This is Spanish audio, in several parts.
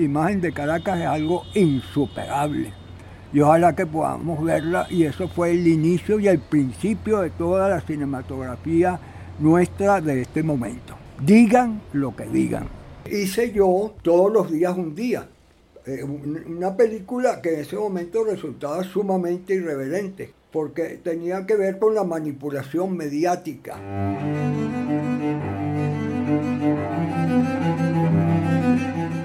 imagen de Caracas es algo insuperable. Y ojalá que podamos verla y eso fue el inicio y el principio de toda la cinematografía nuestra de este momento. Digan lo que digan. Hice yo todos los días un día. Eh, una película que en ese momento resultaba sumamente irreverente, porque tenía que ver con la manipulación mediática.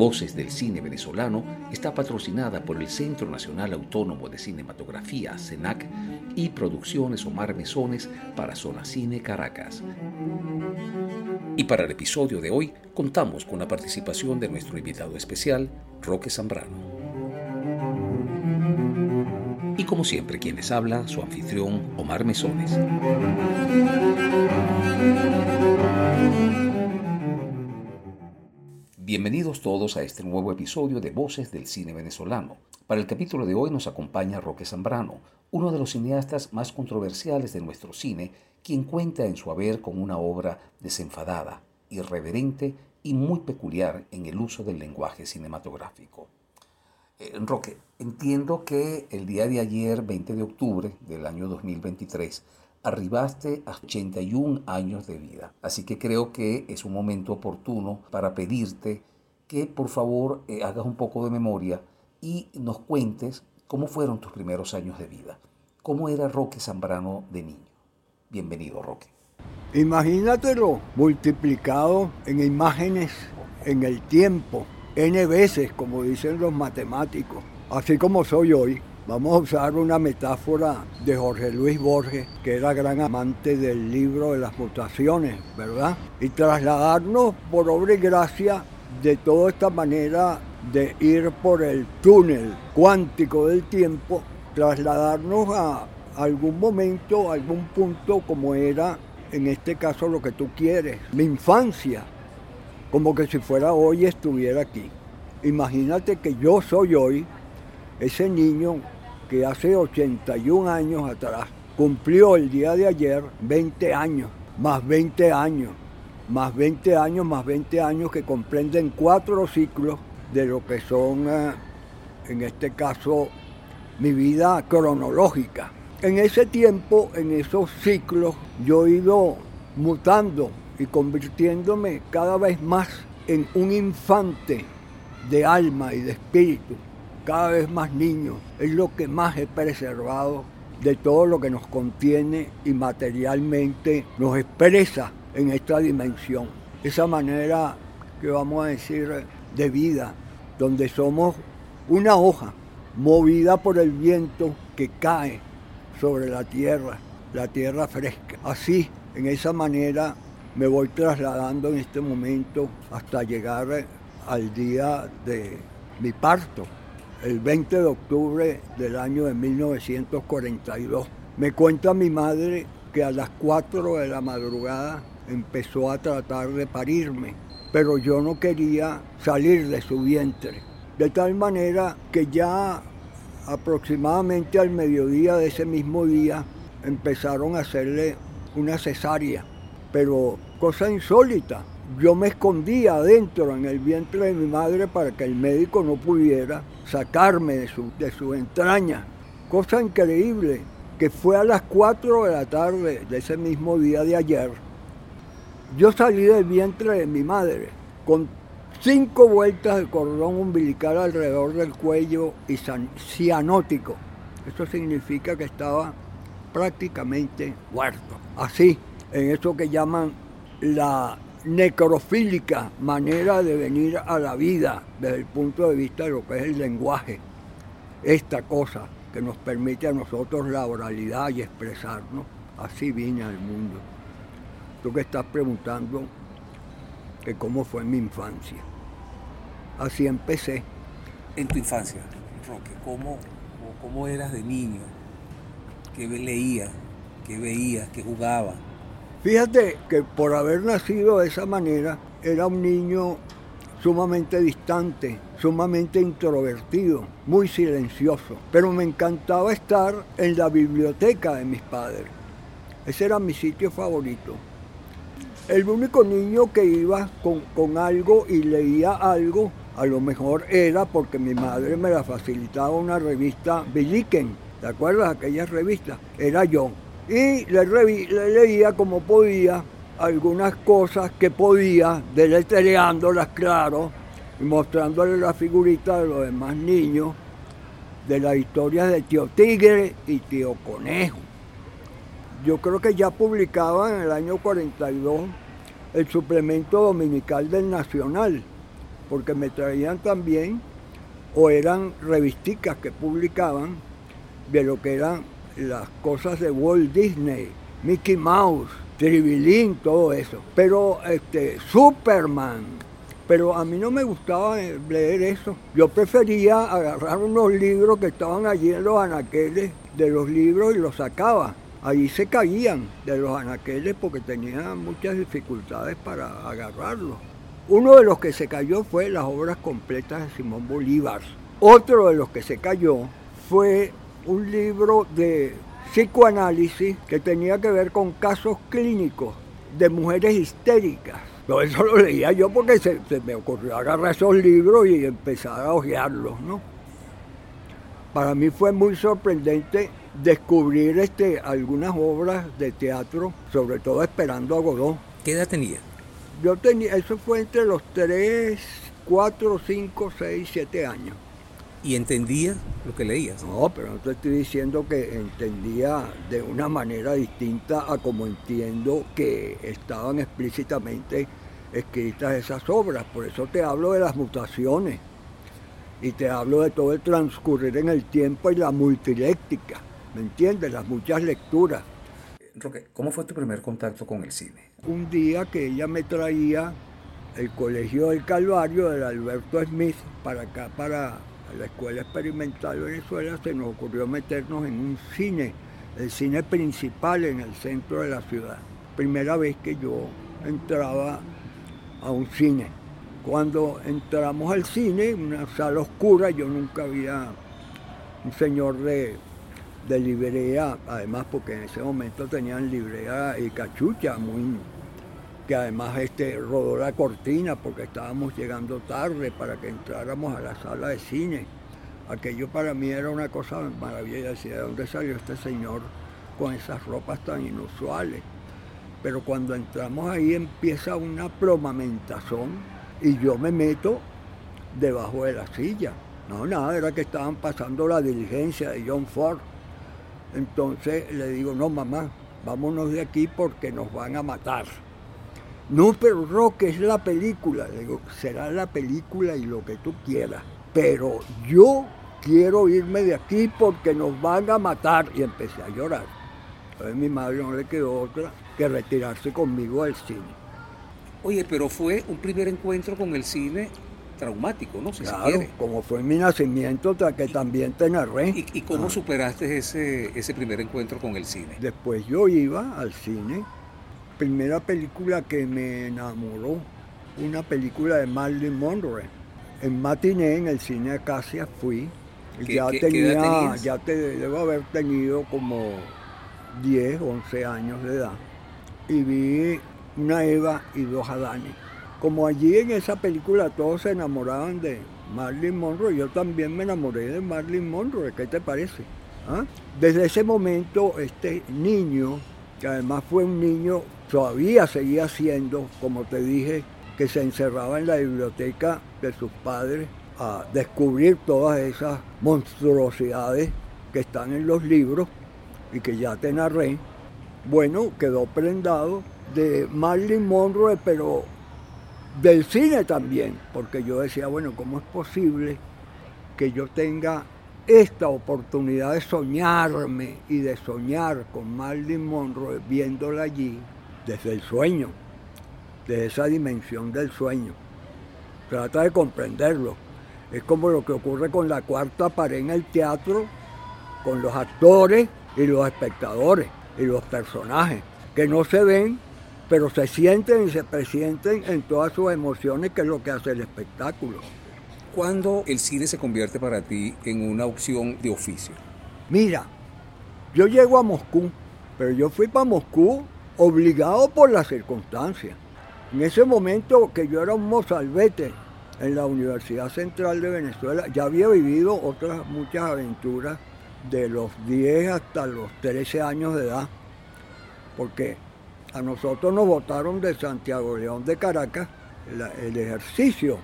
Voces del Cine Venezolano está patrocinada por el Centro Nacional Autónomo de Cinematografía, CENAC, y Producciones Omar Mesones para Zona Cine Caracas. Y para el episodio de hoy contamos con la participación de nuestro invitado especial, Roque Zambrano. Y como siempre, quien les habla, su anfitrión, Omar Mesones. Bienvenidos todos a este nuevo episodio de Voces del Cine Venezolano. Para el capítulo de hoy nos acompaña Roque Zambrano, uno de los cineastas más controversiales de nuestro cine, quien cuenta en su haber con una obra desenfadada, irreverente y muy peculiar en el uso del lenguaje cinematográfico. Eh, Roque, entiendo que el día de ayer, 20 de octubre del año 2023, arribaste a 81 años de vida. Así que creo que es un momento oportuno para pedirte que por favor eh, hagas un poco de memoria y nos cuentes cómo fueron tus primeros años de vida. ¿Cómo era Roque Zambrano de niño? Bienvenido, Roque. Imagínatelo multiplicado en imágenes en el tiempo, n veces, como dicen los matemáticos, así como soy hoy. Vamos a usar una metáfora de Jorge Luis Borges, que era gran amante del libro de las mutaciones, ¿verdad? Y trasladarnos por obra y gracia de toda esta manera de ir por el túnel cuántico del tiempo, trasladarnos a algún momento, algún punto como era en este caso lo que tú quieres, mi infancia, como que si fuera hoy estuviera aquí. Imagínate que yo soy hoy ese niño que hace 81 años atrás cumplió el día de ayer 20 años, más 20 años, más 20 años, más 20 años que comprenden cuatro ciclos de lo que son, eh, en este caso, mi vida cronológica. En ese tiempo, en esos ciclos, yo he ido mutando y convirtiéndome cada vez más en un infante de alma y de espíritu cada vez más niños, es lo que más he preservado de todo lo que nos contiene y materialmente nos expresa en esta dimensión. Esa manera que vamos a decir de vida, donde somos una hoja movida por el viento que cae sobre la tierra, la tierra fresca. Así, en esa manera, me voy trasladando en este momento hasta llegar al día de mi parto, el 20 de octubre del año de 1942. Me cuenta mi madre que a las 4 de la madrugada empezó a tratar de parirme, pero yo no quería salir de su vientre. De tal manera que ya aproximadamente al mediodía de ese mismo día empezaron a hacerle una cesárea, pero cosa insólita. Yo me escondía adentro en el vientre de mi madre para que el médico no pudiera sacarme de su, de su entraña. Cosa increíble, que fue a las 4 de la tarde de ese mismo día de ayer. Yo salí del vientre de mi madre con cinco vueltas de cordón umbilical alrededor del cuello y cianótico. Eso significa que estaba prácticamente muerto. Así, en eso que llaman la necrofílica manera de venir a la vida desde el punto de vista de lo que es el lenguaje. Esta cosa que nos permite a nosotros la oralidad y expresarnos. Así vine al mundo. Tú que estás preguntando que cómo fue mi infancia. Así empecé. En tu infancia, Roque, ¿cómo, cómo eras de niño? ¿Qué leías? ¿Qué veías? ¿Qué jugaba? Fíjate que por haber nacido de esa manera, era un niño sumamente distante, sumamente introvertido, muy silencioso. Pero me encantaba estar en la biblioteca de mis padres. Ese era mi sitio favorito. El único niño que iba con, con algo y leía algo, a lo mejor era porque mi madre me la facilitaba una revista Billiken, ¿te acuerdas? Aquella revista, era yo. Y le, le leía como podía algunas cosas que podía, deletreándolas, claro, y mostrándole la figurita de los demás niños de la historia de Tío Tigre y Tío Conejo. Yo creo que ya publicaba en el año 42 el suplemento dominical del Nacional, porque me traían también, o eran revisticas que publicaban de lo que eran las cosas de Walt Disney, Mickey Mouse, Tribilín, todo eso. Pero este, Superman, pero a mí no me gustaba leer eso. Yo prefería agarrar unos libros que estaban allí en los anaqueles de los libros y los sacaba. Allí se caían de los anaqueles porque tenía muchas dificultades para agarrarlos. Uno de los que se cayó fue las obras completas de Simón Bolívar. Otro de los que se cayó fue un libro de psicoanálisis que tenía que ver con casos clínicos de mujeres histéricas. Eso lo leía yo porque se, me ocurrió agarrar esos libros y empezar a hojearlos, ¿no? Para mí fue muy sorprendente descubrir este, algunas obras de teatro, sobre todo esperando a Godot. ¿Qué edad tenía? Yo tenía, eso fue entre los 3, 4, 5, 6, 7 años y entendía lo que leías. No, pero no te estoy diciendo que entendía de una manera distinta a como entiendo que estaban explícitamente escritas esas obras. Por eso te hablo de las mutaciones y te hablo de todo el transcurrir en el tiempo y la multiléctica. ¿Me entiendes? Las muchas lecturas. Roque, ¿cómo fue tu primer contacto con el cine? Un día que ella me traía el Colegio del Calvario del Alberto Smith para acá, para la Escuela Experimental de Venezuela se nos ocurrió meternos en un cine, el cine principal en el centro de la ciudad. Primera vez que yo entraba a un cine. Cuando entramos al cine, una sala oscura, yo nunca había un señor de, de librea, además porque en ese momento tenían librea y cachucha muy que además este, rodó la cortina porque estábamos llegando tarde para que entráramos a la sala de cine. Aquello para mí era una cosa maravillosa. ¿de dónde salió este señor con esas ropas tan inusuales? Pero cuando entramos ahí empieza una plomamentación y yo me meto debajo de la silla. No, nada, era que estaban pasando la diligencia de John Ford. Entonces le digo, no, mamá, vámonos de aquí porque nos van a matar. No, pero Roque es la película. Le digo, será la película y lo que tú quieras. Pero yo quiero irme de aquí porque nos van a matar. Y empecé a llorar. Entonces mi madre no le quedó otra que retirarse conmigo al cine. Oye, pero fue un primer encuentro con el cine traumático, ¿no? Si claro, como fue mi nacimiento, que también te narré. ¿Y, cómo superaste ese, ese primer encuentro con el cine? Después yo iba al cine primera película que me enamoró, una película de Marilyn Monroe. En matiné, en el cine Acacia fui. ya tenía, ya te, debo haber tenido como 10, 11 años de edad. Y vi una Eva y dos Adanes. Como allí en esa película todos se enamoraban de Marilyn Monroe, yo también me enamoré de Marilyn Monroe. ¿Qué te parece? ¿Ah? Desde ese momento, este niño, que además fue un niño todavía seguía siendo, como te dije, que se encerraba en la biblioteca de sus padres a descubrir todas esas monstruosidades que están en los libros y que ya te narré. Bueno, quedó prendado de Marilyn Monroe, pero del cine también, porque yo decía, bueno, ¿cómo es posible que yo tenga esta oportunidad de soñarme y de soñar con Marilyn Monroe viéndola allí desde el sueño, de esa dimensión del sueño. Trata de comprenderlo. Es como lo que ocurre con la cuarta pared en el teatro, con los actores y los espectadores y los personajes, que no se ven, pero se sienten y se presienten en todas sus emociones, que es lo que hace el espectáculo. ¿Cuándo el cine se convierte para ti en una opción de oficio? Mira, yo llego a Moscú, pero yo fui para Moscú obligado por las circunstancias. En ese momento que yo era un mozalbete en la Universidad Central de Venezuela, ya había vivido otras muchas aventuras de los 10 hasta los 13 años de edad, porque a nosotros nos votaron de Santiago León de Caracas el ejercicio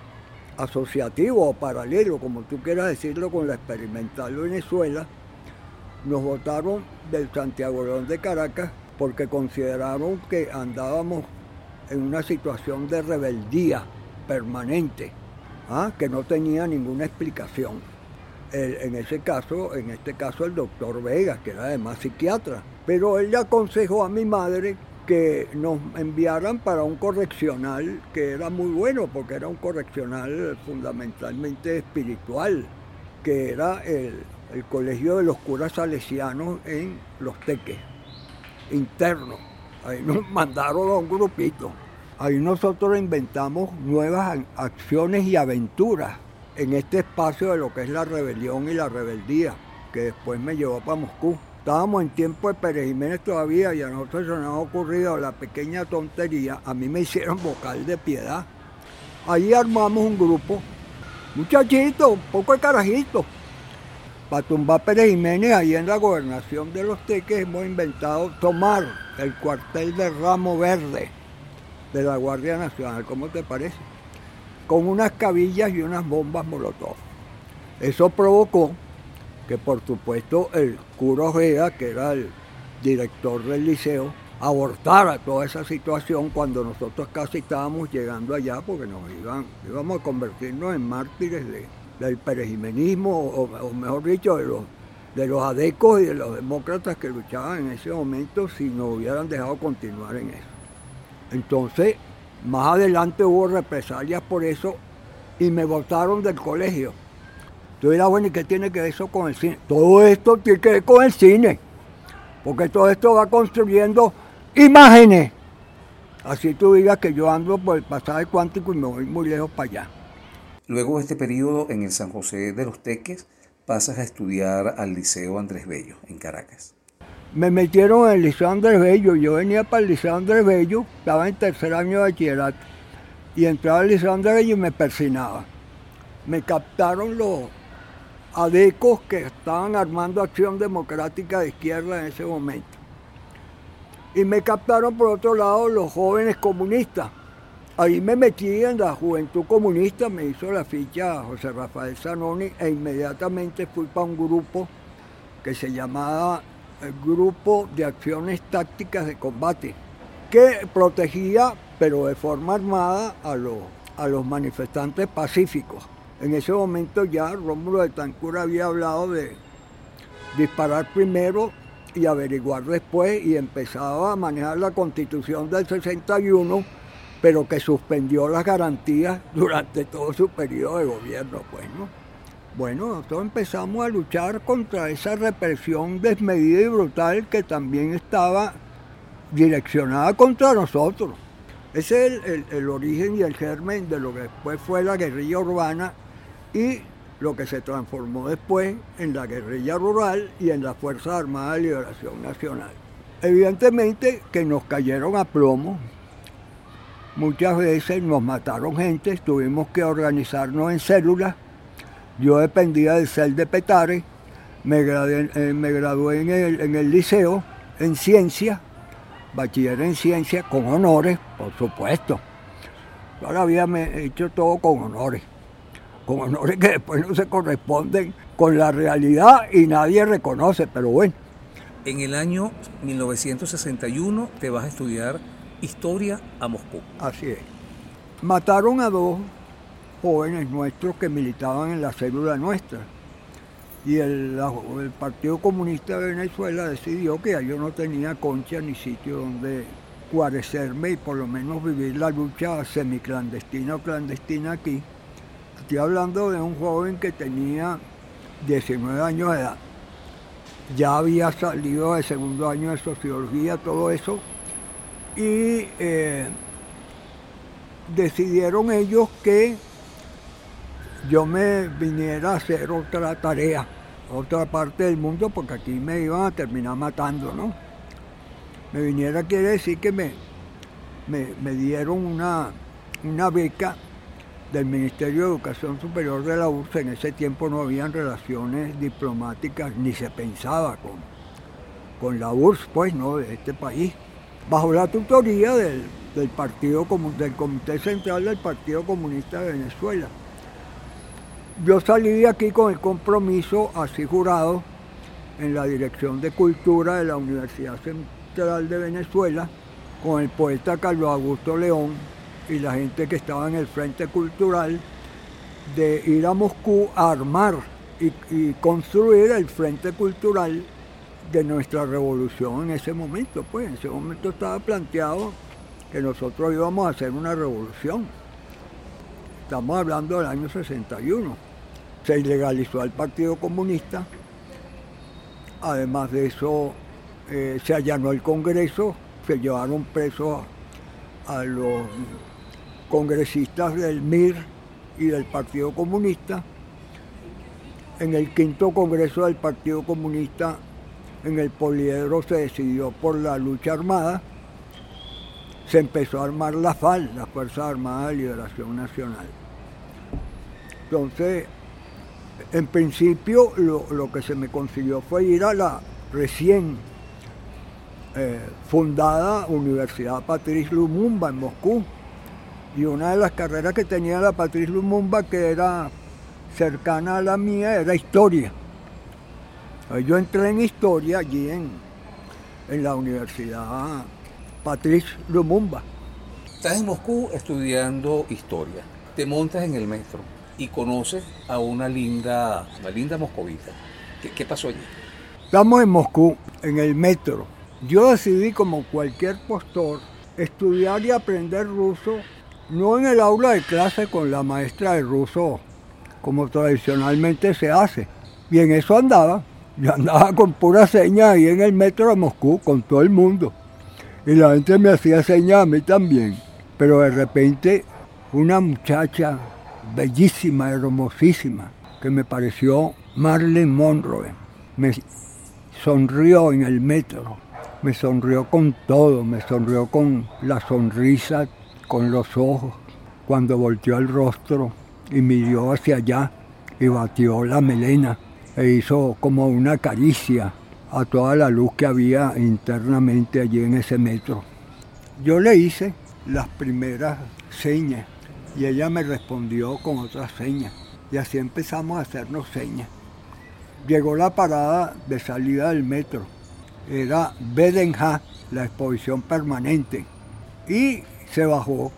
asociativo o paralelo, como tú quieras decirlo, con la experimental Venezuela, nos votaron del Santiago León de Caracas porque consideraron que andábamos en una situación de rebeldía permanente, ¿ah? que no tenía ninguna explicación. en ese caso, en este caso el doctor Vega, que era además psiquiatra, pero él le aconsejó a mi madre que nos enviaran para un correccional que era muy bueno, porque era un correccional fundamentalmente espiritual, que era el, el Colegio de los Curas Salesianos en Los Teques, interno. Ahí nos mandaron a un grupito. Ahí nosotros inventamos nuevas acciones y aventuras en este espacio de lo que es la rebelión y la rebeldía, que después me llevó para Moscú. Estábamos en tiempo de Pérez Jiménez todavía y a nosotros se nos ha ocurrido la pequeña tontería. A mí me hicieron vocal de piedad. Ahí armamos un grupo, muchachitos, un poco de carajitos, para tumbar Pérez Jiménez, ahí en la gobernación de los Teques hemos inventado tomar el cuartel de Ramo Verde de la Guardia Nacional, ¿cómo te parece? Con unas cabillas y unas bombas molotov. Eso provocó que por supuesto el cura Ojeda, que era el director del liceo, abortara toda esa situación cuando nosotros casi estábamos llegando allá porque nos iban, íbamos a convertirnos en mártires de, del perejimenismo, o, mejor dicho, de los, de los adecos y de los demócratas que luchaban en ese momento si nos hubieran dejado continuar en eso. Entonces, más adelante hubo represalias por eso y me votaron del colegio. Tú dirás, bueno, ¿y qué tiene que ver eso con el cine? Todo esto tiene que ver con el cine, porque todo esto va construyendo imágenes. Así tú digas que yo ando por el pasaje cuántico y me voy muy lejos para allá. Luego de este periodo en el San José de los Teques, pasas a estudiar al Liceo Andrés Bello, en Caracas. Me metieron en el Liceo Andrés Bello, yo venía para el Liceo Andrés Bello, estaba en tercer año de bachillerato, y entraba al Liceo Andrés Bello y me persinaba. Me captaron los adecos que estaban armando Acción Democrática de Izquierda en ese momento. Y me captaron por otro lado los jóvenes comunistas, Ahí me metí en la Juventud Comunista, me hizo la ficha José Rafael Zanoni e inmediatamente fui para un grupo que se llamaba el Grupo de Acciones Tácticas de Combate, que protegía, pero de forma armada, a los, a los manifestantes pacíficos. En ese momento ya Rómulo de Tancura había hablado de disparar primero y averiguar después y empezaba a manejar la constitución del 61 pero que suspendió las garantías durante todo su periodo de gobierno, pues, ¿no? Bueno, nosotros empezamos a luchar contra esa represión desmedida y brutal que también estaba direccionada contra nosotros. Ese es el, el, origen y el germen de lo que después fue la guerrilla urbana y lo que se transformó después en la guerrilla rural y en la Fuerza Armada de Liberación Nacional. Evidentemente que nos cayeron a plomo, Muchas veces nos mataron gente, tuvimos que organizarnos en células. Yo dependía del CEL de Petare, me gradué, eh, me gradué en, el, en el liceo en ciencia, bachiller en ciencia con honores, por supuesto. Todavía me he hecho todo con honores, con honores que después no se corresponden con la realidad y nadie reconoce, pero bueno. En el año 1961 te vas a estudiar historia a Moscú. Así es. Mataron a dos jóvenes nuestros que militaban en la célula nuestra. Y el, Partido Comunista de Venezuela decidió que yo no tenía concha ni sitio donde guarecerme y por lo menos vivir la lucha semiclandestina o clandestina aquí. Estoy hablando de un joven que tenía 19 años de edad. Ya había salido de segundo año de sociología, todo eso, y eh, decidieron ellos que yo me viniera a hacer otra tarea, otra parte del mundo, porque aquí me iban a terminar matando, ¿no? Me viniera quiere decir que me, me, dieron una, una beca del Ministerio de Educación Superior de la URSS. En ese tiempo no habían relaciones diplomáticas, ni se pensaba con, con la URSS, pues, ¿no? De este país. Bajo la tutoría del, del, partido, del Comité Central del Partido Comunista de Venezuela. Yo salí de aquí con el compromiso, así jurado, en la Dirección de Cultura de la Universidad Central de Venezuela, con el poeta Carlos Augusto León y la gente que estaba en el Frente Cultural, de ir a Moscú a armar y, construir el Frente Cultural de nuestra revolución en ese momento. Pues en ese momento estaba planteado que nosotros íbamos a hacer una revolución. Estamos hablando del año 61 se ilegalizó al Partido Comunista. Además de eso, eh, se allanó el Congreso, se llevaron presos a, los congresistas del MIR y del Partido Comunista. En el quinto Congreso del Partido Comunista, en el Poliedro, se decidió por la lucha armada. Se empezó a armar la FAL, la Fuerza Armada de Liberación Nacional. Entonces, en principio lo, que se me consiguió fue ir a la recién eh, fundada Universidad Patrice Lumumba en Moscú. Y una de las carreras que tenía la Patrice Lumumba, que era cercana a la mía, era historia. Yo entré en historia allí en, en la Universidad Patrice Lumumba. Estás en Moscú estudiando historia. Te montas en el metro y conoces a una linda, una linda moscovita. ¿Qué, pasó allí? Estamos en Moscú, en el metro. Yo decidí, como cualquier postor, estudiar y aprender ruso, no en el aula de clase con la maestra de ruso, como tradicionalmente se hace. Y en eso andaba. Yo andaba con pura señas ahí en el metro de Moscú, con todo el mundo. Y la gente me hacía señas a mí también. Pero de repente, una muchacha bellísima, hermosísima, que me pareció Marlene Monroe. Me sonrió en el metro, me sonrió con todo, me sonrió con la sonrisa, con los ojos, cuando volteó el rostro y miró hacia allá y batió la melena e hizo como una caricia a toda la luz que había internamente allí en ese metro. Yo le hice las primeras señas y ella me respondió con otras señas. Y así empezamos a hacernos señas. Llegó la parada de salida del metro. Era Bedenja, la exposición permanente. Y se bajó.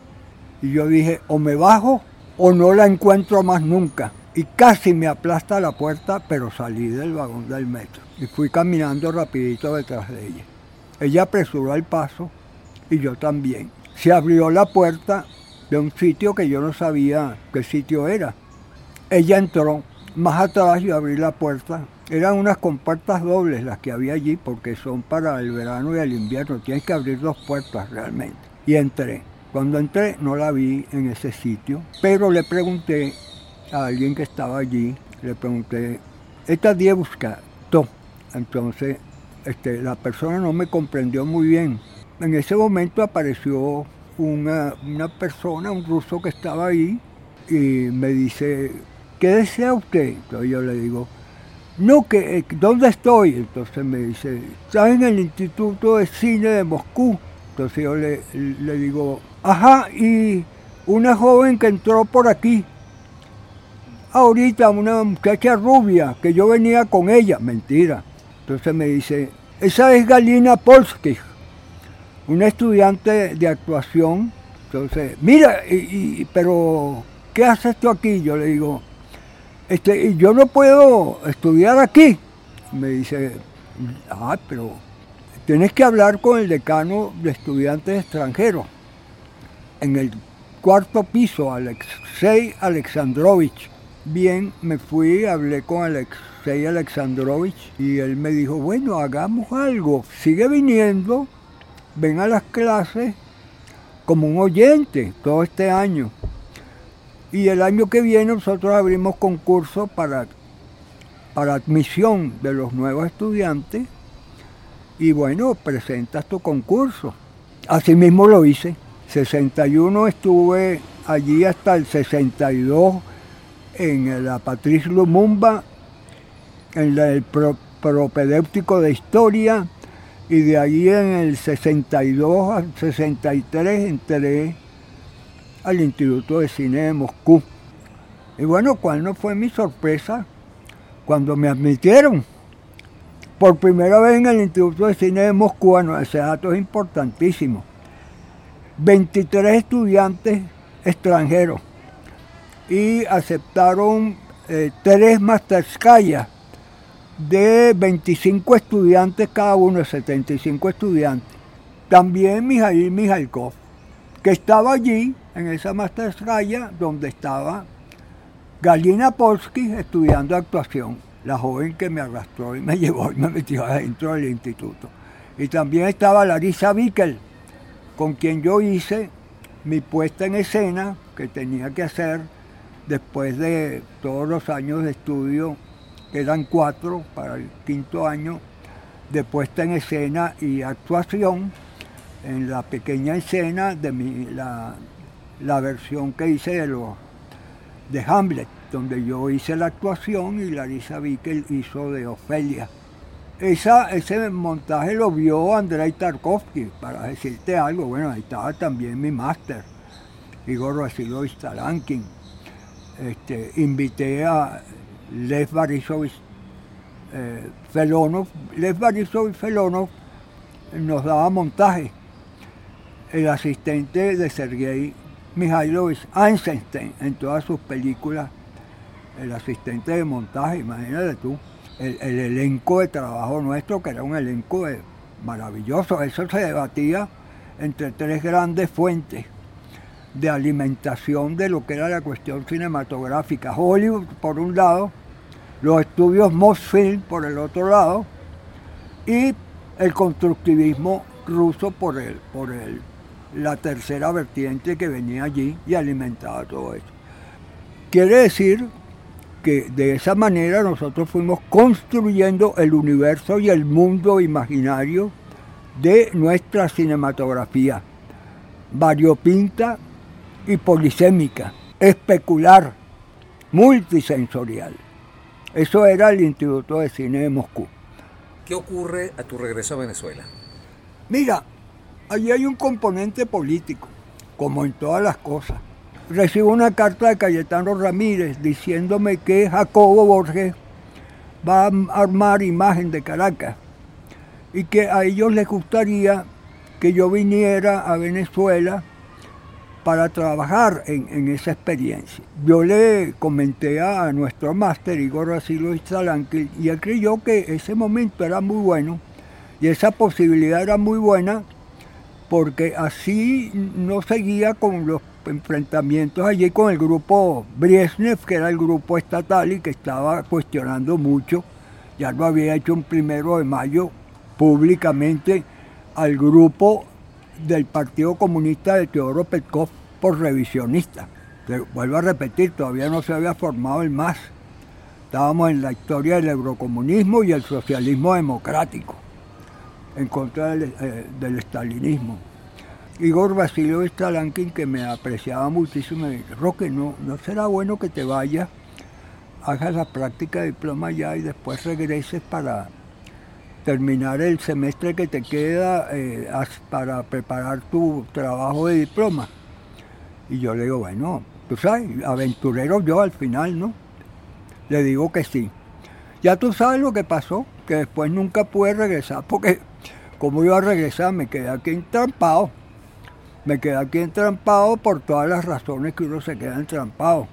Y yo dije, o me bajo o no la encuentro más nunca. Y casi me aplasta la puerta, pero salí del vagón del metro. Y fui caminando rapidito detrás de ella. Ella apresuró el paso y yo también. Se abrió la puerta de un sitio que yo no sabía qué sitio era. Ella entró, más atrás yo abrí la puerta. Eran unas compuertas dobles las que había allí porque son para el verano y el invierno. Tienes que abrir dos puertas realmente. Y entré. Cuando entré no la vi en ese sitio, pero le pregunté a alguien que estaba allí, le pregunté, esta busca to. Entonces este, la persona no me comprendió muy bien. En ese momento apareció una, persona, un ruso que estaba ahí, y me dice, ¿qué desea usted? Entonces yo le digo, no, que, eh, ¿dónde estoy? Entonces me dice, ¿estás en el Instituto de Cine de Moscú? Entonces yo le, le digo, ajá, y una joven que entró por aquí, ahorita una muchacha rubia, que yo venía con ella, mentira. Entonces me dice, esa es Galina Polsky una estudiante de actuación. Entonces, mira, pero ¿qué haces tú aquí? Yo le digo, este, yo no puedo estudiar aquí. Me dice, ah, pero tienes que hablar con el decano de estudiantes extranjeros. En el cuarto piso, Alexei Alexandrovich. Bien, me fui, hablé con Alexei Alexandrovich y él me dijo, bueno, hagamos algo, sigue viniendo ven a las clases como un oyente todo este año. Y el año que viene nosotros abrimos concurso para, para admisión de los nuevos estudiantes y bueno, presentas tu concurso. Así mismo lo hice. 61 estuve allí hasta el 62 en la Patricio Lumumba, en el propedéutico de historia, y de ahí en el 62 al 63 entré al Instituto de Cine de Moscú. Y bueno, ¿cuál no fue mi sorpresa cuando me admitieron? Por primera vez en el Instituto de Cine de Moscú, bueno, ese dato es importantísimo. 23 estudiantes extranjeros y aceptaron eh, tres Masterskaya de 25 estudiantes cada uno, 75 estudiantes. También Mijail Mijalkov, que estaba allí en esa Masterskaya donde estaba Galina Polsky estudiando actuación, la joven que me arrastró y me llevó y me metió adentro del instituto. Y también estaba Larisa Bickel, con quien yo hice mi puesta en escena que tenía que hacer después de todos los años de estudio, que eran cuatro para el quinto año, de puesta en escena y actuación en la pequeña escena de mi, la, versión que hice de, los, de Hamlet, donde yo hice la actuación y Larisa Bickel hizo de Ofelia. Esa, ese montaje lo vio Andrei Tarkovsky, para decirte algo. Bueno, ahí estaba también mi máster, Igor Vasilovich Talankin. Este, invité a Lev Barisovich eh, Felonov. Lev Barisovich Felonov nos daba montaje. El asistente de Sergei Mikhailovich Einstein en todas sus películas, el asistente de montaje, imagínate tú el, elenco de trabajo nuestro, que era un elenco maravilloso. Eso se debatía entre tres grandes fuentes de alimentación de lo que era la cuestión cinematográfica. Hollywood por un lado, los estudios Mosfilm por el otro lado y el constructivismo ruso por, el, por el, la tercera vertiente que venía allí y alimentaba todo eso. Quiere decir que de esa manera nosotros fuimos construyendo el universo y el mundo imaginario de nuestra cinematografía, variopinta y polisémica, especular, multisensorial. Eso era el Instituto de Cine de Moscú. ¿Qué ocurre a tu regreso a Venezuela? Mira, allí hay un componente político, como en todas las cosas recibo una carta de Cayetano Ramírez diciéndome que Jacobo Borges va a armar imagen de Caracas y que a ellos les gustaría que yo viniera a Venezuela para trabajar en, esa experiencia. Yo le comenté a nuestro máster Igor Asilo Iztalanque y él creyó que ese momento era muy bueno y esa posibilidad era muy buena porque así no seguía con los enfrentamientos allí con el grupo Brezhnev, que era el grupo estatal y que estaba cuestionando mucho, ya lo había hecho un primero de mayo públicamente al grupo del Partido Comunista de Teodoro Petkov por revisionista. vuelvo a repetir, todavía no se había formado el MAS. Estábamos en la historia del eurocomunismo y el socialismo democrático, en contra del, eh, del estalinismo. Igor Basilio Stalankin, que me apreciaba muchísimo, me dijo, Roque, no, no será bueno que te vayas, hagas la práctica de diploma ya y después regreses para terminar el semestre que te queda eh, para preparar tu trabajo de diploma. Y yo le digo, bueno, tú sabes, aventurero yo al final, ¿no? Le digo que sí. Ya tú sabes lo que pasó, que después nunca pude regresar, porque como iba a regresar me quedé aquí entrampado me quedé aquí entrampado por todas las razones que uno se queda entrampado.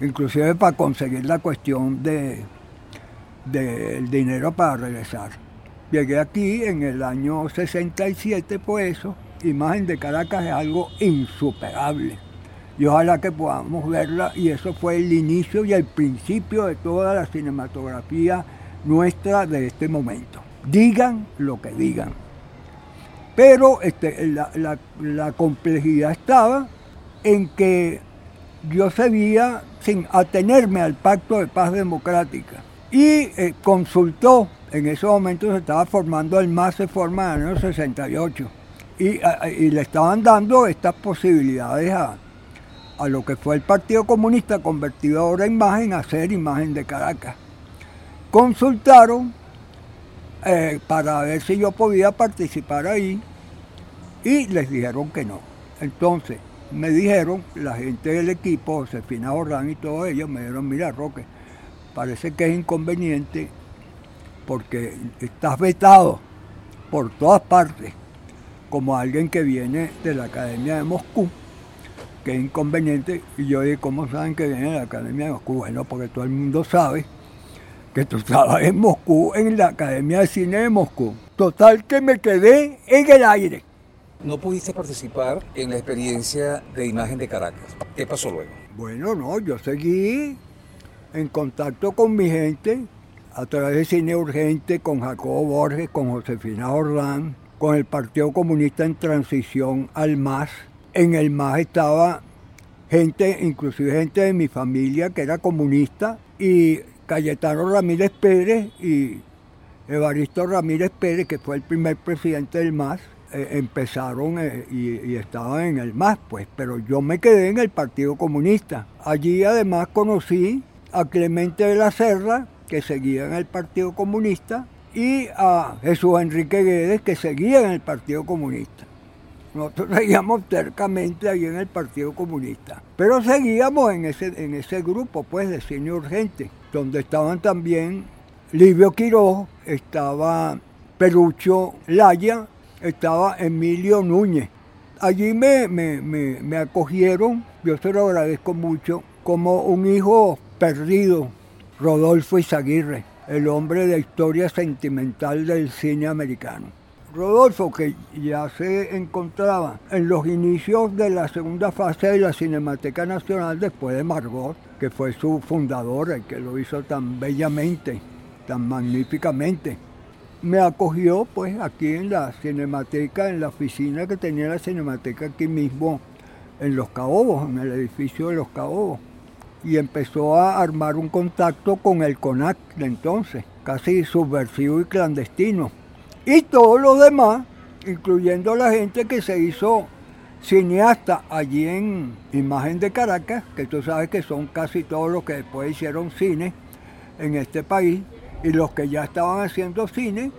Inclusive para conseguir la cuestión de del dinero para regresar. Llegué aquí en el año 67 por eso. Imagen de Caracas es algo insuperable. Y ojalá que podamos verla. Y eso fue el inicio y el principio de toda la cinematografía nuestra de este momento. Digan lo que digan Pero este, la, complejidad estaba en que yo seguía sin atenerme al pacto de paz democrática y eh, consultó, en ese momento se estaba formando el MAS, se forma en el año 68 y, le estaban dando estas posibilidades a, a lo que fue el Partido Comunista convertido ahora en imagen a ser imagen de Caracas. Consultaron eh, para ver si yo podía participar ahí y les dijeron que no. Entonces me dijeron, la gente del equipo, Josefina Orrán y todos ellos, me dijeron, mira Roque, parece que es inconveniente porque estás vetado por todas partes como alguien que viene de la Academia de Moscú que es inconveniente. Y yo dije, ¿cómo saben que viene de la Academia de Moscú? Bueno, porque todo el mundo sabe que tú estabas en Moscú, en la Academia de Cine de Moscú. Total que me quedé en el aire. No pudiste participar en la experiencia de imagen de Caracas. ¿Qué pasó luego? Bueno, no, yo seguí en contacto con mi gente a través de Cine Urgente, con Jacobo Borges, con Josefina Orlán, con el Partido Comunista en Transición al MAS, en el MAS estaba gente, inclusive gente de mi familia que era comunista, y Cayetano Ramírez Pérez y Evaristo Ramírez Pérez, que fue el primer presidente del MAS, eh, empezaron eh, y, estaban en el MAS, pues, pero yo me quedé en el Partido Comunista. Allí además conocí a Clemente de la Serra, que seguía en el Partido Comunista, y a Jesús Enrique Guedes, que seguía en el Partido Comunista. Nosotros seguíamos tercamente ahí en el Partido Comunista. Pero seguíamos en ese, en ese grupo pues, de cine urgente, donde estaban también Livio Quiroz, estaba Perucho Laya, estaba Emilio Núñez. Allí me, me, me, me acogieron, yo se lo agradezco mucho, como un hijo perdido, Rodolfo Izaguirre, el hombre de historia sentimental del cine americano. Rodolfo, que ya se encontraba en los inicios de la segunda fase de la Cinemateca Nacional después de Margot, que fue su fundadora y que lo hizo tan bellamente, tan magníficamente. Me acogió pues aquí en la Cinemateca, en la oficina que tenía la Cinemateca aquí mismo en Los Caobos, en el edificio de Los Caobos. Y empezó a armar un contacto con el CONAC de entonces, casi subversivo y clandestino y todos los demás, incluyendo la gente que se hizo cineasta allí en Imagen de Caracas, que tú sabes que son casi todos los que después hicieron cine en este país, y los que ya estaban haciendo cine,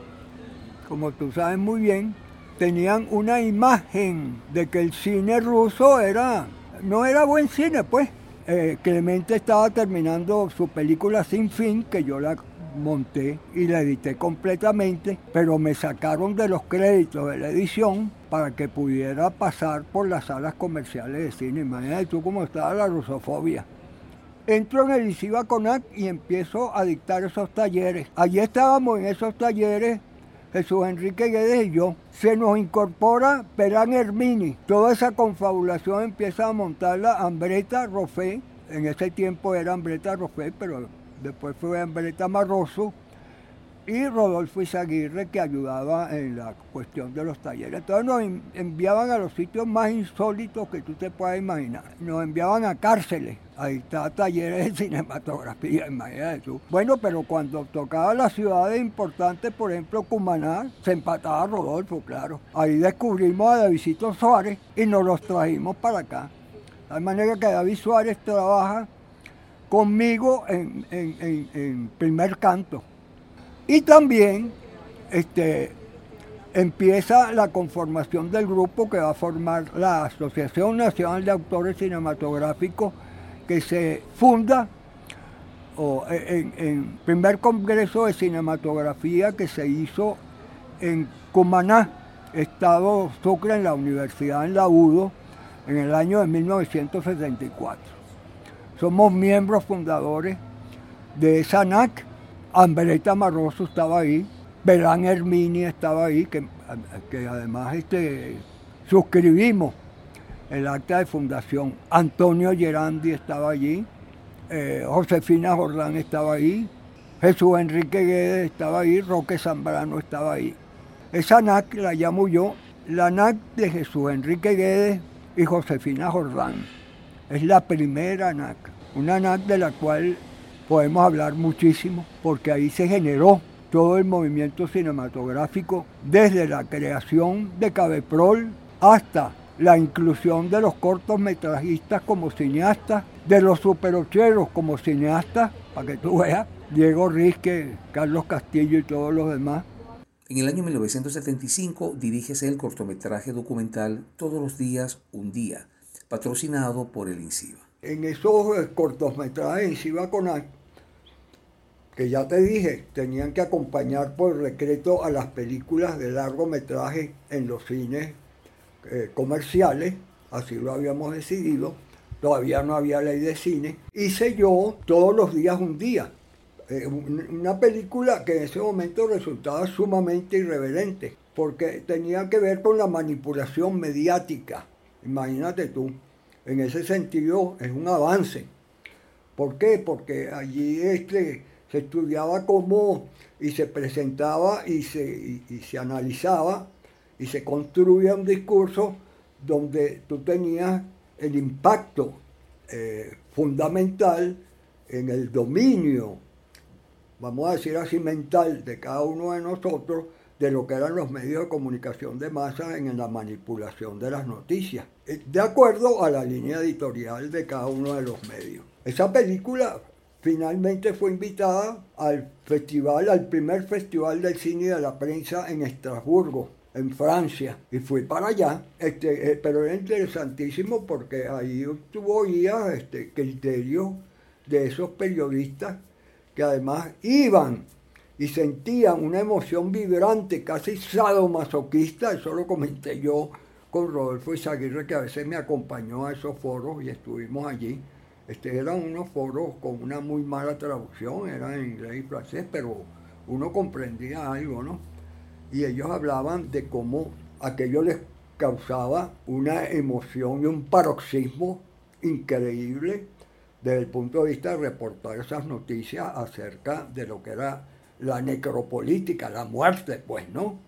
como tú sabes muy bien, tenían una imagen de que el cine ruso era no era buen cine, pues. Eh, Clemente estaba terminando su película Sin Fin, que yo la monté y la edité completamente, pero me sacaron de los créditos de la edición para que pudiera pasar por las salas comerciales de cine. Imagínate tú cómo estaba la rusofobia. Entro en el ICIBA CONAC y empiezo a dictar esos talleres. Allí estábamos en esos talleres Jesús Enrique Guedes y yo. Se nos incorpora Perán Hermini. Toda esa confabulación empieza a montarla Ambreta Rofé. En ese tiempo era Ambreta Rofé, pero después fue Ambreta Marroso y Rodolfo Izaguirre que ayudaba en la cuestión de los talleres. Entonces nos enviaban a los sitios más insólitos que tú te puedas imaginar. Nos enviaban a cárceles. Ahí está talleres de cinematografía, imagínate tú. Bueno, pero cuando tocaba las ciudades importantes, por ejemplo Cumaná, se empataba Rodolfo, claro. Ahí descubrimos a Davidito Suárez y nos los trajimos para acá. De manera que David Suárez trabaja conmigo en, primer canto. Y también este, empieza la conformación del grupo que va a formar la Asociación Nacional de Autores Cinematográficos que se funda en, en primer congreso de cinematografía que se hizo en Cumaná, Estado Sucre, en la Universidad en la UDO, en el año de 1974. Somos miembros fundadores de esa NAC. Ambereta Marroso estaba ahí, Belán Hermini estaba ahí, que, además este, suscribimos el acta de fundación. Antonio Gerandi estaba allí, eh, Josefina Jordán estaba ahí, Jesús Enrique Guedes estaba ahí, Roque Zambrano estaba ahí. Esa NAC la llamo yo la NAC de Jesús Enrique Guedes y Josefina Jordán. Es la primera NAC, una NAC de la cual podemos hablar muchísimo porque ahí se generó todo el movimiento cinematográfico desde la creación de Cabeprol hasta la inclusión de los cortometrajistas como cineastas, de los superocheros como cineastas, para que tú veas, Diego Rizque, Carlos Castillo y todos los demás. En el año 1975 dirígese el cortometraje documental Todos los días, un día, patrocinado por el INCIBA. En esos cortometrajes INCIBA con que ya te dije, tenían que acompañar por decreto a las películas de largometraje en los cines eh, comerciales, así lo habíamos decidido, todavía no había ley de cine, hice yo todos los días un día. Eh, una película que en ese momento resultaba sumamente irreverente, porque tenía que ver con la manipulación mediática. Imagínate tú, en ese sentido es un avance. ¿Por qué? Porque allí este, se estudiaba cómo y se presentaba y se, y, se analizaba y se construía un discurso donde tú tenías el impacto eh, fundamental en el dominio, vamos a decir así, mental de cada uno de nosotros de lo que eran los medios de comunicación de masa en la manipulación de las noticias, eh, de acuerdo a la línea editorial de cada uno de los medios. Esa película finalmente fue invitada al festival, al primer festival del cine y de la prensa en Estrasburgo, en Francia, y fui para allá, este, eh, pero era interesantísimo porque ahí tuvo ya este, criterio de esos periodistas que además iban y sentían una emoción vibrante, casi sadomasoquista, eso lo comenté yo con Rodolfo Izaguirre, que a veces me acompañó a esos foros y estuvimos allí este, eran unos foros con una muy mala traducción, eran en inglés y francés, pero uno comprendía algo, ¿no? Y ellos hablaban de cómo aquello les causaba una emoción y un paroxismo increíble desde el punto de vista de reportar esas noticias acerca de lo que era la necropolítica, la muerte, pues, ¿no?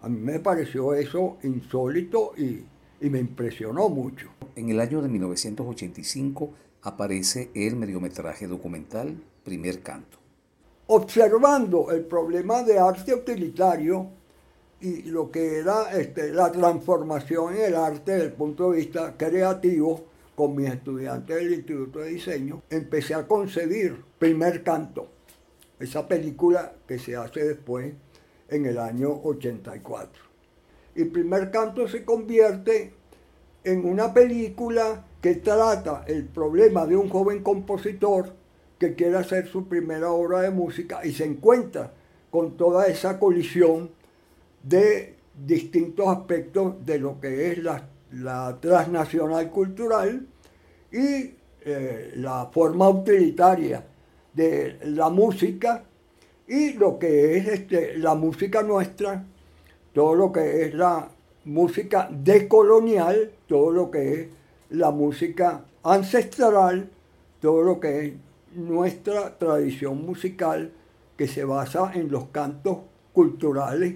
A mí me pareció eso insólito y, y me impresionó mucho. En el año de 1985 aparece el mediometraje documental Primer Canto. Observando el problema de arte utilitario y lo que era este, la transformación en el arte desde el punto de vista creativo, con mis estudiantes del Instituto de Diseño, empecé a concebir Primer Canto, esa película que se hace después en el año 84. Y Primer Canto se convierte en una película que trata el problema de un joven compositor que quiere hacer su primera obra de música y se encuentra con toda esa colisión de distintos aspectos de lo que es la, transnacional cultural y eh, la forma utilitaria de la música y lo que es este, la música nuestra, todo lo que es la música decolonial, todo lo que es la música ancestral, todo lo que es nuestra tradición musical que se basa en los cantos culturales,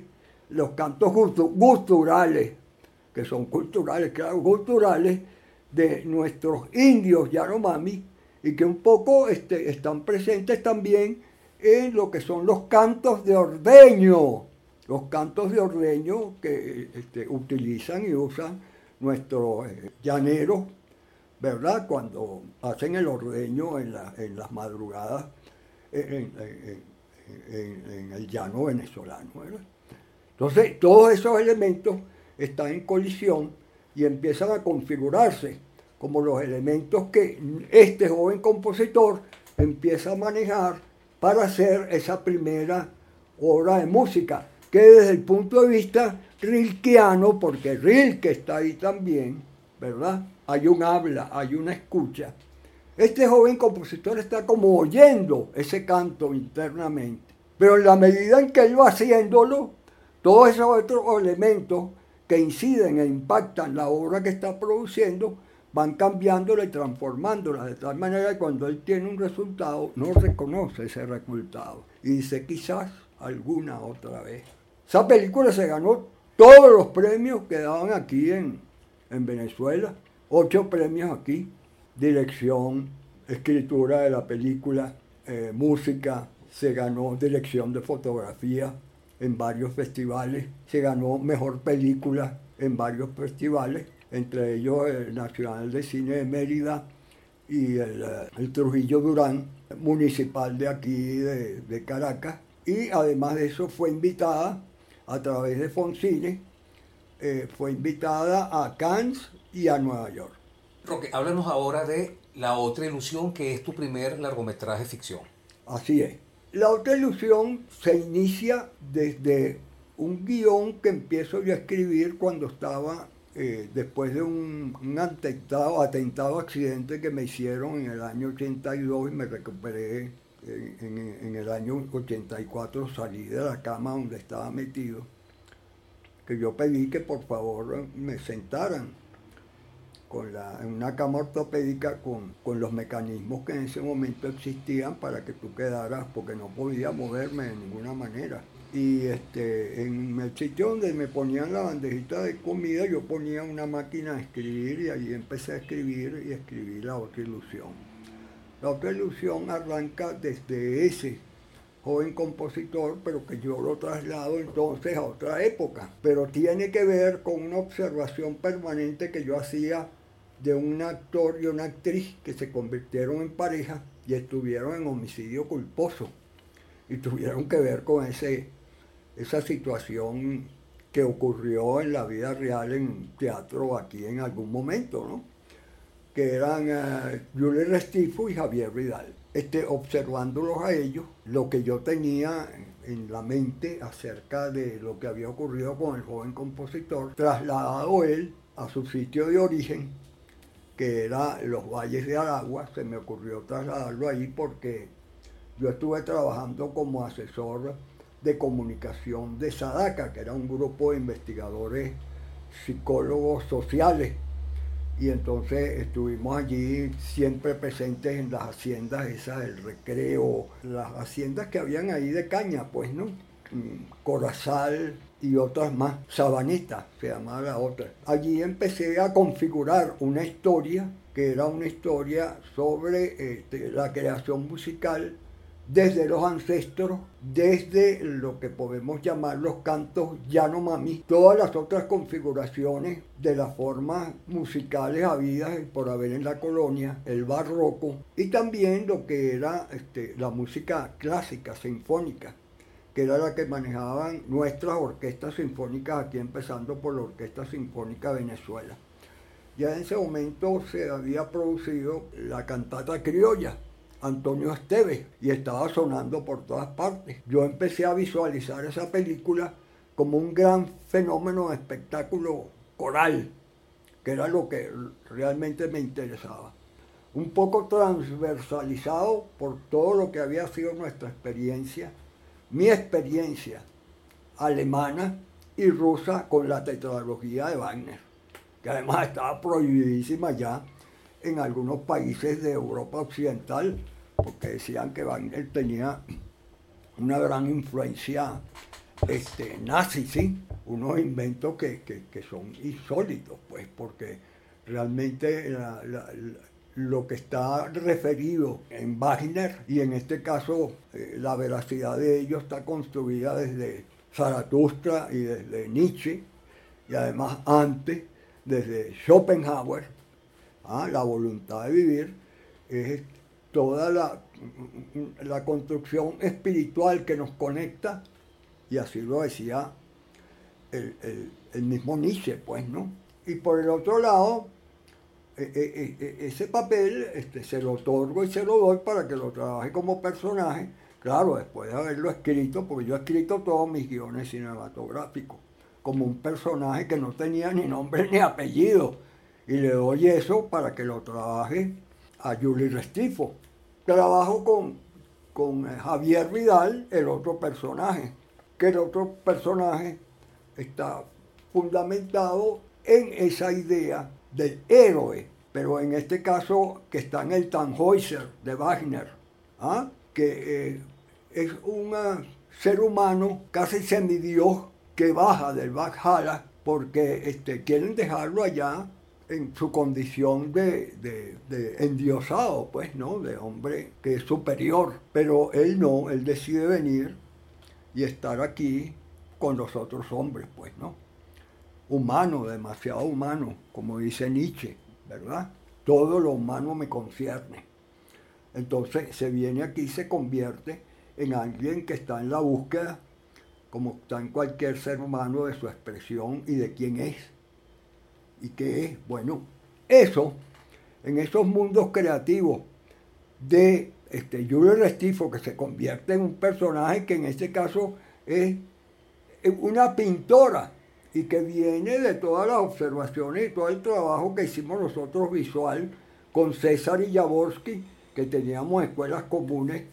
los cantos culturales, que son culturales, claro, culturales de nuestros indios yanomami y que un poco este, están presentes también en lo que son los cantos de ordeño, los cantos de ordeño que este, utilizan y usan nuestros eh, llaneros, ¿verdad? Cuando hacen el ordeño en, las madrugadas en, el llano venezolano, ¿verdad? Entonces, todos esos elementos están en colisión y empiezan a configurarse como los elementos que este joven compositor empieza a manejar para hacer esa primera obra de música, que desde el punto de vista rilkeano, porque Rilke está ahí también, ¿verdad? Hay un habla, hay una escucha. Este joven compositor está como oyendo ese canto internamente. Pero en la medida en que él va haciéndolo, todos esos otros elementos que inciden e impactan la obra que está produciendo van cambiándola y transformándola de tal manera que cuando él tiene un resultado no reconoce ese resultado y dice quizás alguna otra vez. Esa película se ganó todos los premios que daban aquí en, en Venezuela, ocho premios aquí, dirección, escritura de la película, eh, música, se ganó dirección de fotografía en varios festivales, se ganó mejor película en varios festivales, entre ellos el Nacional de Cine de Mérida y el, eh, Trujillo Durán, municipal de aquí de, Caracas. Y además de eso fue invitada a través de Foncine, eh, fue invitada a Cannes y a Nueva York. Roque, háblanos ahora de La otra ilusión, que es tu primer largometraje ficción. Así es. La otra ilusión se inicia desde un guion que empiezo yo a escribir cuando estaba eh, después de un, atentado, atentado, accidente que me hicieron en el año 82 y me recuperé en, el año 84, salí de la cama donde estaba metido, que yo pedí que por favor me sentaran con la, en una cama ortopédica con, con los mecanismos que en ese momento existían para que tú quedaras, porque no podía moverme de ninguna manera. Y este, en el sitio donde me ponían la bandejita de comida, yo ponía una máquina a escribir y ahí empecé a escribir y escribí la otra ilusión. La otra ilusión arranca desde ese joven compositor, pero que yo lo traslado entonces a otra época. Pero tiene que ver con una observación permanente que yo hacía de un actor y una actriz que se convirtieron en pareja y estuvieron en homicidio culposo. Y tuvieron que ver con ese esa situación que ocurrió en la vida real en teatro aquí en algún momento, ¿no? Que eran uh, Julie Restifo y Javier Vidal. Este, observándolos a ellos, lo que yo tenía en la mente acerca de lo que había ocurrido con el joven compositor, trasladado él a su sitio de origen, que era los Valles de Aragua, se me ocurrió trasladarlo ahí porque yo estuve trabajando como asesor de comunicación de Sadaka, que era un grupo de investigadores psicólogos sociales. Y entonces estuvimos allí siempre presentes en las haciendas esas del recreo, las haciendas que habían ahí de caña, pues, ¿no? Mm, Corazal y otras más. Sabanita se llamaba la otra. Allí empecé a configurar una historia que era una historia sobre este, la creación musical desde los ancestros, desde lo que podemos llamar los cantos Yanomami, todas las otras configuraciones de las formas musicales habidas por haber en la colonia, el barroco, y también lo que era este, la música clásica, sinfónica, que era la que manejaban nuestras orquestas sinfónicas aquí, empezando por la Orquesta Sinfónica Venezuela. Ya en ese momento se había producido la cantata criolla, Antonio Esteves y estaba sonando por todas partes. Yo empecé a visualizar esa película como un gran fenómeno de espectáculo coral, que era lo que realmente me interesaba. Un poco transversalizado por todo lo que había sido nuestra experiencia, mi experiencia alemana y rusa con la tetralogía de Wagner, que además estaba prohibidísima ya en algunos países de Europa Occidental, porque decían que Wagner tenía una gran influencia este, nazi, ¿sí? Unos inventos que, son insólitos, pues, porque realmente lo que está referido en Wagner, y en este caso eh, la veracidad de ello está construida desde Zaratustra y desde Nietzsche, y además antes, desde Schopenhauer, ¿ah? la voluntad de vivir, es toda la, la construcción espiritual que nos conecta, y así lo decía el, mismo Nietzsche, pues, ¿no? Y por el otro lado, e, e, e, ese papel este, se lo otorgo y se lo doy para que lo trabaje como personaje, claro, después de haberlo escrito, porque yo he escrito todos mis guiones cinematográficos, como un personaje que no tenía ni nombre ni apellido, y le doy eso para que lo trabaje a Julie Restifo. Trabajo con, con eh, Javier Vidal, el otro personaje, que el otro personaje está fundamentado en esa idea del héroe, pero en este caso que está en el Tannhäuser de Wagner, ¿ah? que eh, es un ser humano casi semidios que baja del Valhalla porque este, quieren dejarlo allá en su condición de, endiosado, pues, ¿no? De hombre que es superior. Pero él no, él decide venir y estar aquí con los otros hombres, pues, ¿no? Humano, demasiado humano, como dice Nietzsche, ¿verdad? Todo lo humano me concierne. Entonces se viene aquí y se convierte en alguien que está en la búsqueda, como está en cualquier ser humano, de su expresión y de quién es y qué es. Bueno, eso, en esos mundos creativos de este, Julio Restifo, que se convierte en un personaje que en este caso es una pintora y que viene de todas las observaciones y todo el trabajo que hicimos nosotros visual con César y Jaworski, que teníamos escuelas comunes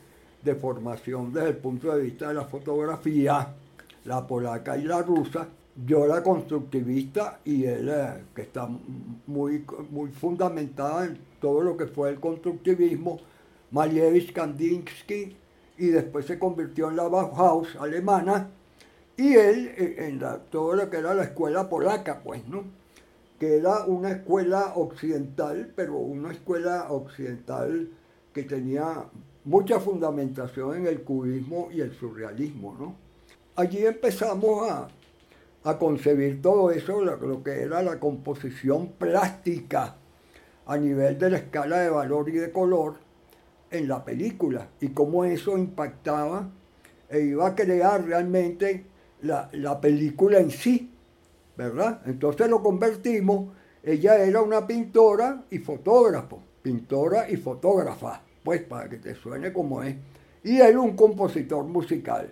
de formación desde el punto de vista de la fotografía, la polaca y la rusa, yo la constructivista y él eh, que está muy, muy fundamentada en todo lo que fue el constructivismo, Malevich Kandinsky, y después se convirtió en la Bauhaus alemana, y él eh, en todo lo que era la escuela polaca, pues, ¿no? Que era una escuela occidental, pero una escuela occidental que tenía mucha fundamentación en el cubismo y el surrealismo, ¿no? Allí empezamos a, a concebir todo eso, lo, que era la composición plástica a nivel de la escala de valor y de color en la película y cómo eso impactaba e iba a crear realmente la, la película en sí, ¿verdad? Entonces lo convertimos, ella era una pintora y fotógrafo, pintora y fotógrafa, pues para que te suene como es, y él un compositor musical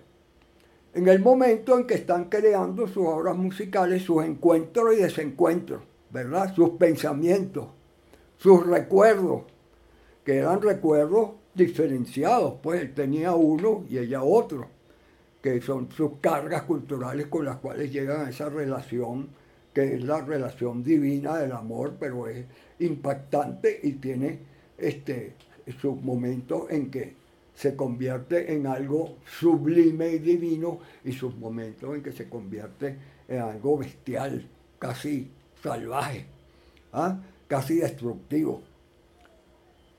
en el momento en que están creando sus obras musicales, sus encuentros y desencuentros, ¿verdad? Sus pensamientos, sus recuerdos, que eran recuerdos diferenciados, pues él tenía uno y ella otro, que son sus cargas culturales con las cuales llegan a esa relación, que es la relación divina del amor, pero es impactante y tiene este, sus momentos en que se convierte en algo sublime y divino y sus momentos en que se convierte en algo bestial, casi salvaje, ¿ah? casi destructivo.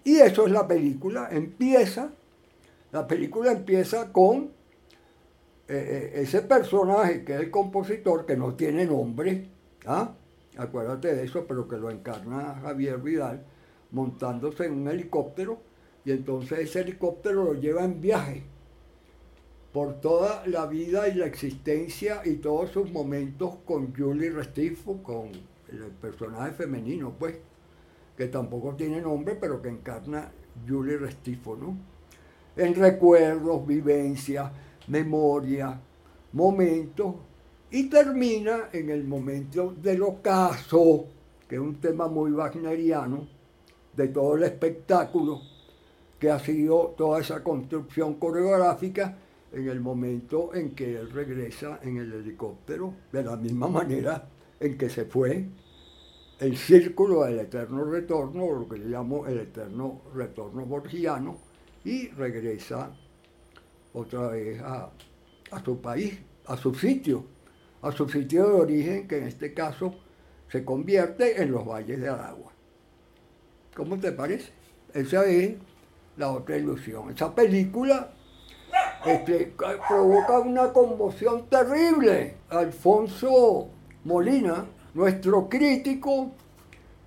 Y eso es la película, empieza, la película empieza con eh, eh, ese personaje que es el compositor, que no tiene nombre, ¿ah? acuérdate de eso, pero que lo encarna Javier Vidal, montándose en un helicóptero y entonces ese helicóptero lo lleva en viaje por toda la vida y la existencia y todos sus momentos con Julie Restifo, con el personaje femenino, pues, que tampoco tiene nombre, pero que encarna Julie Restifo, ¿no? En recuerdos, vivencias, memoria, momentos, y termina en el momento del ocaso, que es un tema muy wagneriano, de todo el espectáculo, que ha sido toda esa construcción coreográfica en el momento en que él regresa en el helicóptero, de la misma manera en que se fue el círculo del eterno retorno, o lo que le llamo el eterno retorno borgiano, y regresa otra vez a, a su país, a su sitio, a su sitio de origen, que en este caso se convierte en los valles de Aragua. ¿Cómo te parece? Esa es la otra ilusión. Esa película este, provoca una conmoción terrible. Alfonso Molina, nuestro crítico,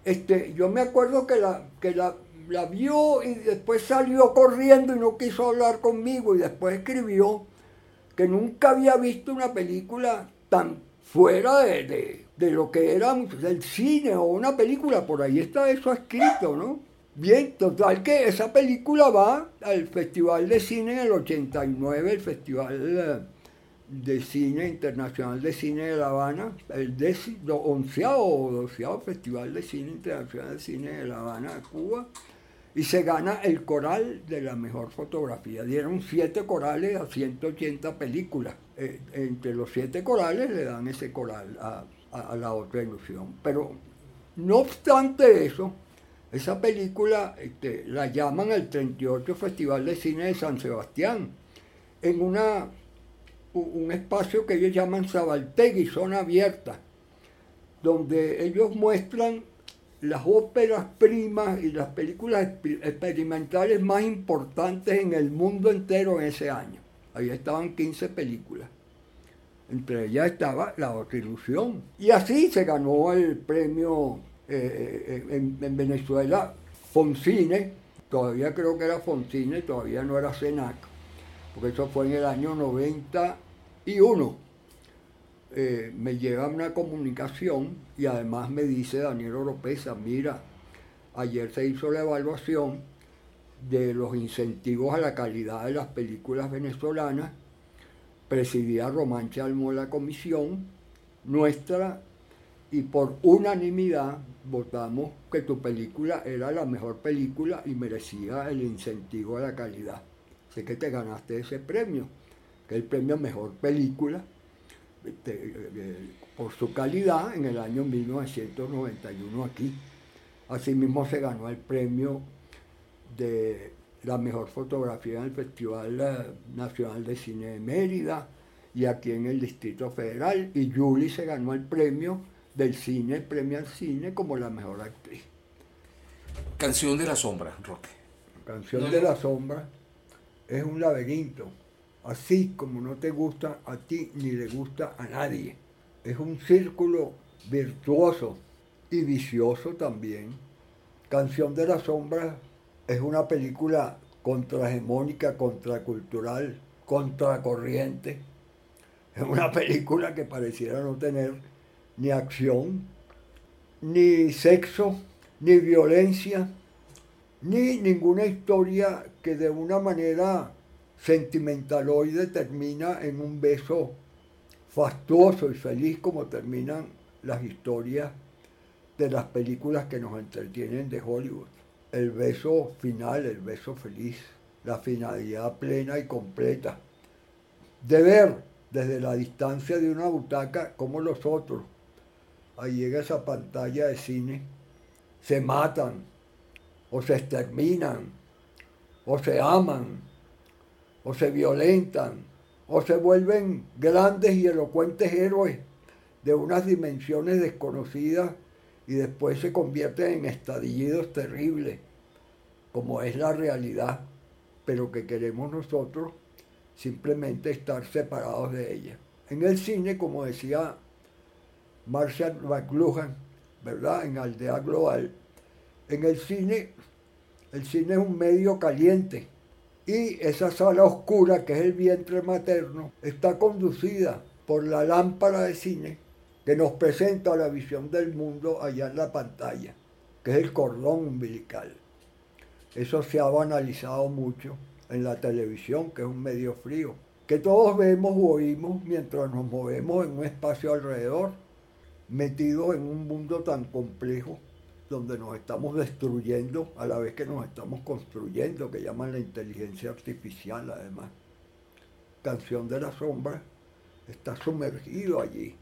este, yo me acuerdo que la, que la, la vio y después salió corriendo y no quiso hablar conmigo y después escribió que nunca había visto una película tan fuera de, de lo que era del cine o una película, por ahí está eso escrito, ¿no? Bien, total que esa película va al Festival de Cine en el 89, el Festival eh, de Cine Internacional de Cine de La Habana, el onceavo o doceavo Festival de Cine Internacional de Cine de La Habana, Cuba, y se gana el coral de la mejor fotografía. Dieron siete corales a 180 películas. Eh, entre los siete corales le dan ese coral a, a la otra ilusión. Pero no obstante eso, esa película este, la llaman el 38 Festival de Cine de San Sebastián, en una un espacio que ellos llaman Sabaltegui, zona abierta, donde ellos muestran las óperas primas y las películas experimentales más importantes en el mundo entero en ese año. Ahí estaban 15 películas. Entre ellas estaba La otra ilusión. Y así se ganó el premio eh, eh, en, Venezuela, Foncine, todavía creo que era Foncine, todavía no era Senac, porque eso fue en el año 91. Eh, me llega una comunicación y además me dice Daniel Oropesa, mira, ayer se hizo la evaluación de los incentivos a la calidad de las películas venezolanas, presidía Román Chalmo la comisión, nuestra y por unanimidad votamos que tu película era la mejor película y merecía el incentivo a la calidad. Sé que te ganaste ese premio, que es el premio Mejor Película, este, eh, por su calidad en el año 1991 aquí. Asimismo se ganó el premio de la mejor fotografía en el Festival eh, Nacional de Cine de Mérida y aquí en el Distrito Federal. Y Julie se ganó el premio del cine, premio al cine como la mejor actriz. Canción de la sombra, Roque. Canción de la sombra es un laberinto, así como no te gusta a ti ni le gusta a nadie. Es un círculo virtuoso y vicioso también. Canción de la sombra es una película contrahegemónica, contracultural, contracorriente. Es una película que pareciera no tener ni acción, ni sexo, ni violencia, ni ninguna historia que de una manera sentimentaloide termina en un beso fastuoso y feliz como terminan las historias de las películas que nos entretienen de Hollywood. El beso final, el beso feliz, la finalidad plena y completa. De ver desde la distancia de una butaca como los otros ahí llega esa pantalla de cine, se matan, o se exterminan, o se aman, o se violentan, o se vuelven grandes y elocuentes héroes de unas dimensiones desconocidas y después se convierten en estallidos terribles, como es la realidad, pero que queremos nosotros simplemente estar separados de ella. En el cine, como decía Marshall McLuhan, ¿verdad? En Aldea Global. En el cine, el cine es un medio caliente y esa sala oscura que es el vientre materno está conducida por la lámpara de cine que nos presenta la visión del mundo allá en la pantalla, que es el cordón umbilical. Eso se ha banalizado mucho en la televisión, que es un medio frío, que todos vemos o oímos mientras nos movemos en un espacio alrededor metidos en un mundo tan complejo donde nos estamos destruyendo a la vez que nos estamos construyendo, que llaman la inteligencia artificial además. Canción de la Sombra está sumergido allí.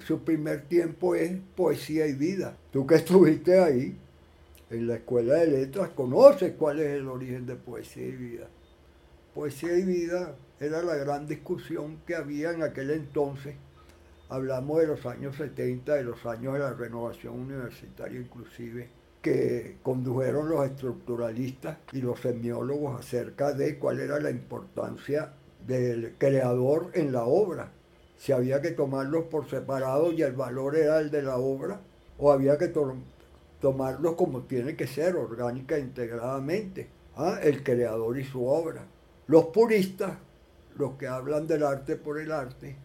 Su primer tiempo es poesía y vida. Tú que estuviste ahí, en la escuela de letras, conoces cuál es el origen de poesía y vida. Poesía y vida era la gran discusión que había en aquel entonces hablamos de los años 70, de los años de la renovación universitaria inclusive, que condujeron los estructuralistas y los semiólogos acerca de cuál era la importancia del creador en la obra. Si había que tomarlos por separado y el valor era el de la obra, o había que tomarlos como tiene que ser, orgánica e integradamente, ¿ah? el creador y su obra. Los puristas, los que hablan del arte por el arte,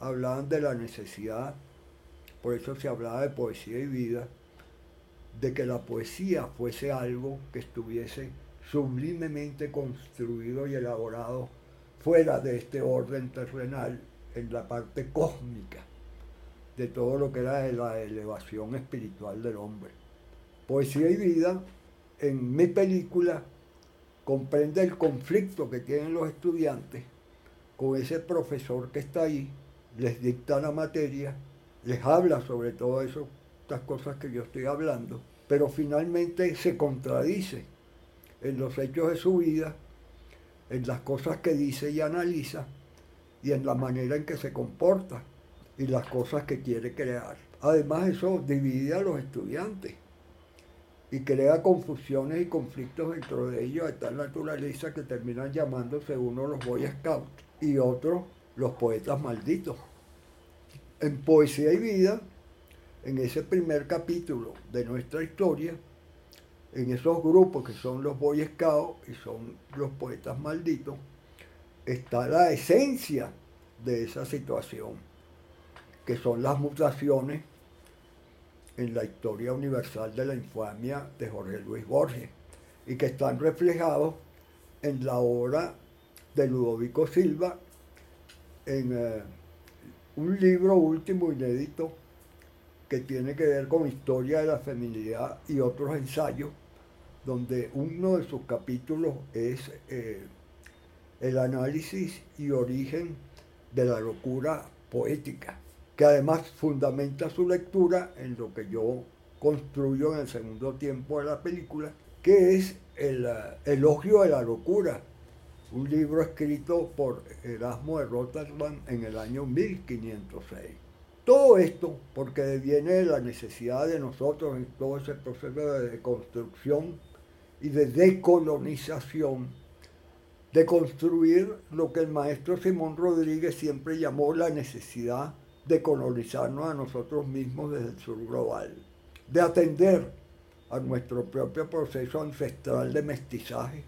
hablaban de la necesidad, por eso se hablaba de poesía y vida, de que la poesía fuese algo que estuviese sublimemente construido y elaborado fuera de este orden terrenal, en la parte cósmica de todo lo que era la elevación espiritual del hombre. Poesía y vida, en mi película, comprende el conflicto que tienen los estudiantes con ese profesor que está ahí, les dicta la materia, les habla sobre todo eso, estas cosas que yo estoy hablando, pero finalmente se contradice en los hechos de su vida, en las cosas que dice y analiza, y en la manera en que se comporta y las cosas que quiere crear. Además eso divide a los estudiantes y crea confusiones y conflictos dentro de ellos de tal naturaleza que terminan llamándose uno los Boy Scouts y otros los poetas malditos. En Poesía y Vida, en ese primer capítulo de nuestra historia, en esos grupos que son los Boy Scouts y son los poetas malditos, está la esencia de esa situación, que son las mutaciones en la historia universal de la infamia de Jorge Luis Borges y que están reflejados en la obra de Ludovico Silva en eh, un libro último inédito que tiene que ver con historia de la feminidad y otros ensayos, donde uno de sus capítulos es eh, el análisis y origen de la locura poética que además fundamenta su lectura en lo que yo construyo en el segundo tiempo de la película, que es el eh, Elogio de la Locura, un libro escrito por Erasmo de Rotterdam en el año 1506. Todo esto porque viene de la necesidad de nosotros en todo ese proceso de construcción y de decolonización, de construir lo que el maestro Simón Rodríguez siempre llamó la necesidad de colonizarnos a nosotros mismos desde el sur global, de atender a nuestro propio proceso ancestral de mestizaje,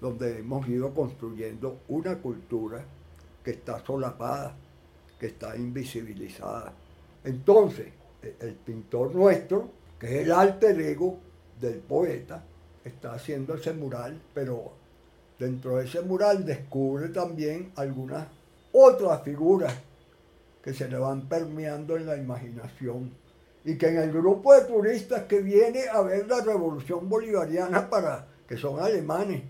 donde hemos ido construyendo una cultura que está solapada, que está invisibilizada. Entonces, e-, el pintor nuestro, que es el alter ego del poeta, está haciendo ese mural, pero dentro de ese mural descubre también algunas otras figuras que se le van permeando en la imaginación y que en el grupo de turistas que viene a ver la revolución bolivariana para que son alemanes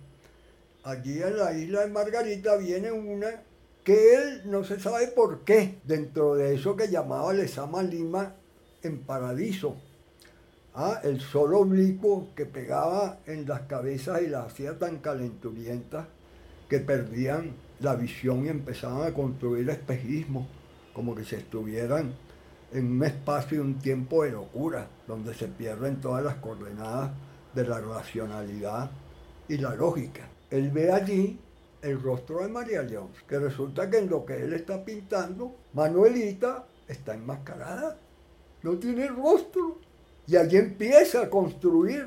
allí en la isla de Margarita viene una que él no se sabe por qué dentro de eso que llamaba Lesama Lima en Paradiso ¿ah? el sol oblicuo que pegaba en las cabezas y las hacía tan calenturientas que perdían la visión y empezaban a construir espejismo como que si estuvieran en un espacio y un tiempo de locura, donde se pierden todas las coordenadas de la racionalidad y la lógica. Él ve allí el rostro de María León, que resulta que en lo que él está pintando, Manuelita está enmascarada, no tiene rostro. Y allí empieza a construir,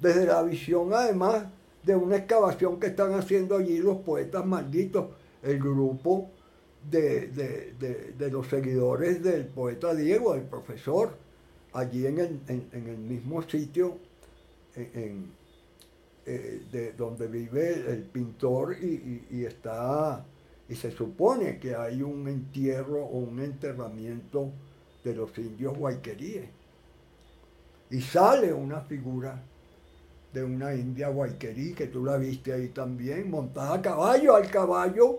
desde la visión además de una excavación que están haciendo allí los poetas malditos, el grupo de, los seguidores del poeta Diego, del profesor, allí en el, mismo sitio en, eh, de donde vive el pintor y, está y se supone que hay un entierro o un enterramiento de los indios guayqueríes. Y sale una figura de una india guayquerí, que tú la viste ahí también, montada a caballo, al caballo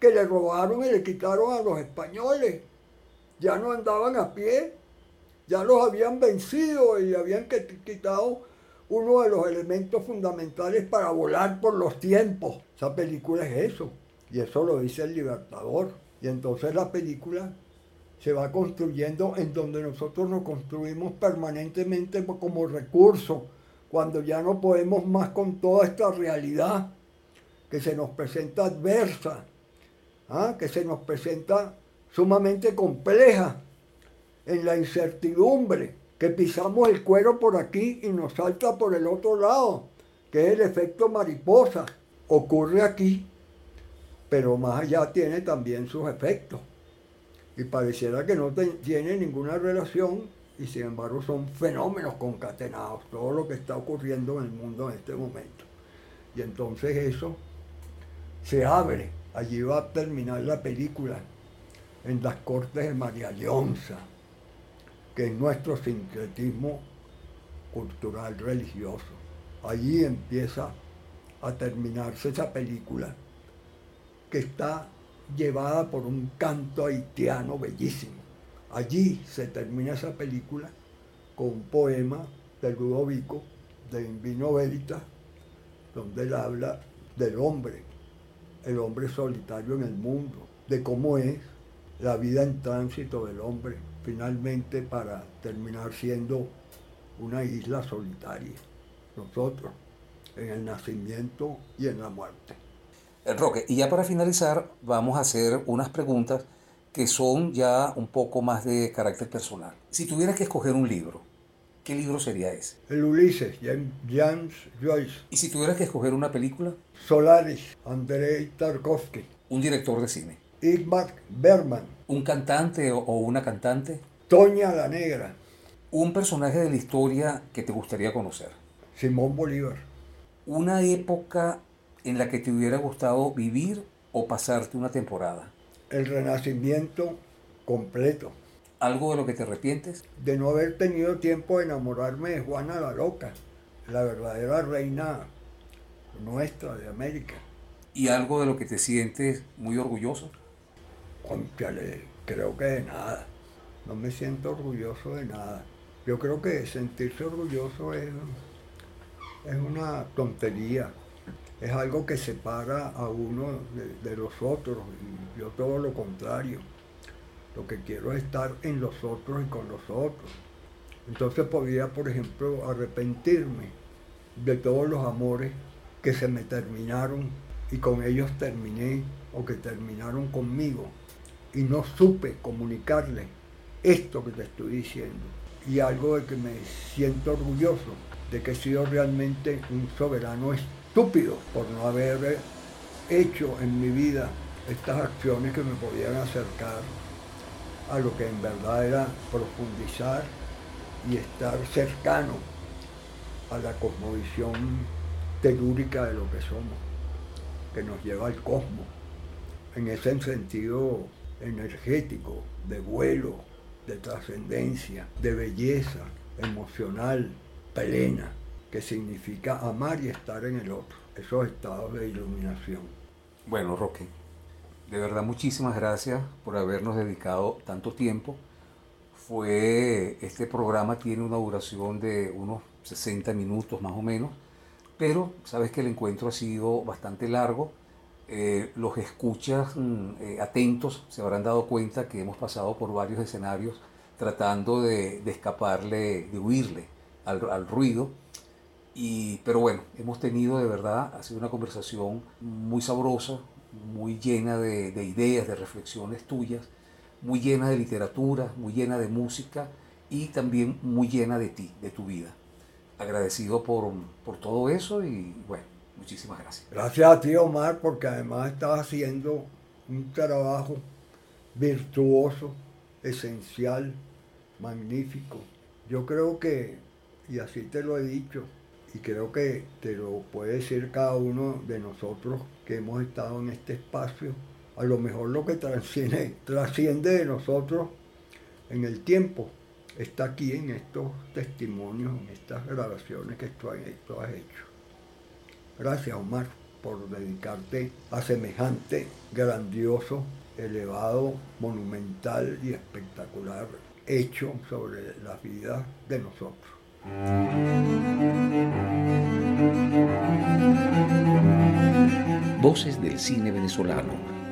que le robaron y le quitaron a los españoles. Ya no andaban a pie, ya los habían vencido y habían quitado uno de los elementos fundamentales para volar por los tiempos. Esa película es eso, y eso lo dice el Libertador. Y entonces la película se va construyendo en donde nosotros nos construimos permanentemente como recurso, cuando ya no podemos más con toda esta realidad que se nos presenta adversa, ¿ah? que se nos presenta sumamente compleja en la incertidumbre, que pisamos el cuero por aquí y nos salta por el otro lado, que es el efecto mariposa. Ocurre aquí, pero más allá tiene también sus efectos. Y pareciera que no tiene ninguna relación y sin embargo son fenómenos concatenados, todo lo que está ocurriendo en el mundo en este momento. Y entonces eso se abre Allí va a terminar la película, en las cortes de María Leonza, que es nuestro sincretismo cultural religioso. Allí empieza a terminarse esa película, que está llevada por un canto haitiano bellísimo. Allí se termina esa película con un poema de Ludovico, de Invino Veritas, donde él habla del hombre el hombre solitario en el mundo, de cómo es la vida en tránsito del hombre, finalmente para terminar siendo una isla solitaria. Nosotros, en el nacimiento y en la muerte. El Roque, y ya para finalizar, vamos a hacer unas preguntas que son ya un poco más de carácter personal. Si tuvieras que escoger un libro, ¿qué libro sería ese? El Ulises, James Joyce. ¿Y si tuvieras que escoger una película? Solaris, Andrei Tarkovsky. Un director de cine. Igmar Berman. ¿Un cantante o una cantante? Toña la Negra. Un personaje de la historia que te gustaría conocer. Simón Bolívar. Una época en la que te hubiera gustado vivir o pasarte una temporada. El renacimiento completo. ¿Algo de lo que te arrepientes? De no haber tenido tiempo de enamorarme de Juana la Loca, la verdadera reina nuestra de América. ¿Y algo de lo que te sientes muy orgulloso? Conchale, creo que de nada. No me siento orgulloso de nada. Yo creo que sentirse orgulloso es, es una tontería. Es algo que separa a uno de, los otros. Y yo todo lo contrario. Lo que quiero es estar en los otros y con los otros. Entonces podría, por ejemplo, arrepentirme de todos los amores que se me terminaron y con ellos terminé o que terminaron conmigo y no supe comunicarle esto que te estoy diciendo. Y algo de que me siento orgulloso de que he sido realmente un soberano estúpido por no haber hecho en mi vida estas acciones que me podían acercar a lo que en verdad era profundizar y estar cercano a la cosmovisión telúrica de lo que somos, que nos lleva al cosmos, en ese sentido energético, de vuelo, de trascendencia, de belleza emocional plena, que significa amar y estar en el otro, esos estados de iluminación. Bueno, Roque, de verdad muchísimas gracias por habernos dedicado tanto tiempo. Fue, este programa tiene una duración de unos 60 minutos más o menos, pero sabes que el encuentro ha sido bastante largo. Eh, los escuchas mm, eh, atentos se habrán dado cuenta que hemos pasado por varios escenarios tratando de, escaparle, de huirle al, ruido. Y, pero bueno, hemos tenido de verdad, ha sido una conversación muy sabrosa, muy llena de, ideas, de reflexiones tuyas, muy llena de literatura, muy llena de música y también muy llena de ti, de tu vida. Agradecido por, por todo eso y bueno, Muchísimas gracias. Gracias a ti, Omar, porque además estás haciendo un trabajo virtuoso, esencial, magnífico. Yo creo que, y así te lo he dicho, y creo que te lo puede decir cada uno de nosotros que hemos estado en este espacio, a lo mejor lo que trasciende, trasciende de nosotros en el tiempo está aquí en estos testimonios, en estas grabaciones que tú has hecho. Gracias, Omar, por dedicarte a semejante grandioso, elevado, monumental y espectacular hecho sobre la vida de nosotros. Voces del cine venezolano,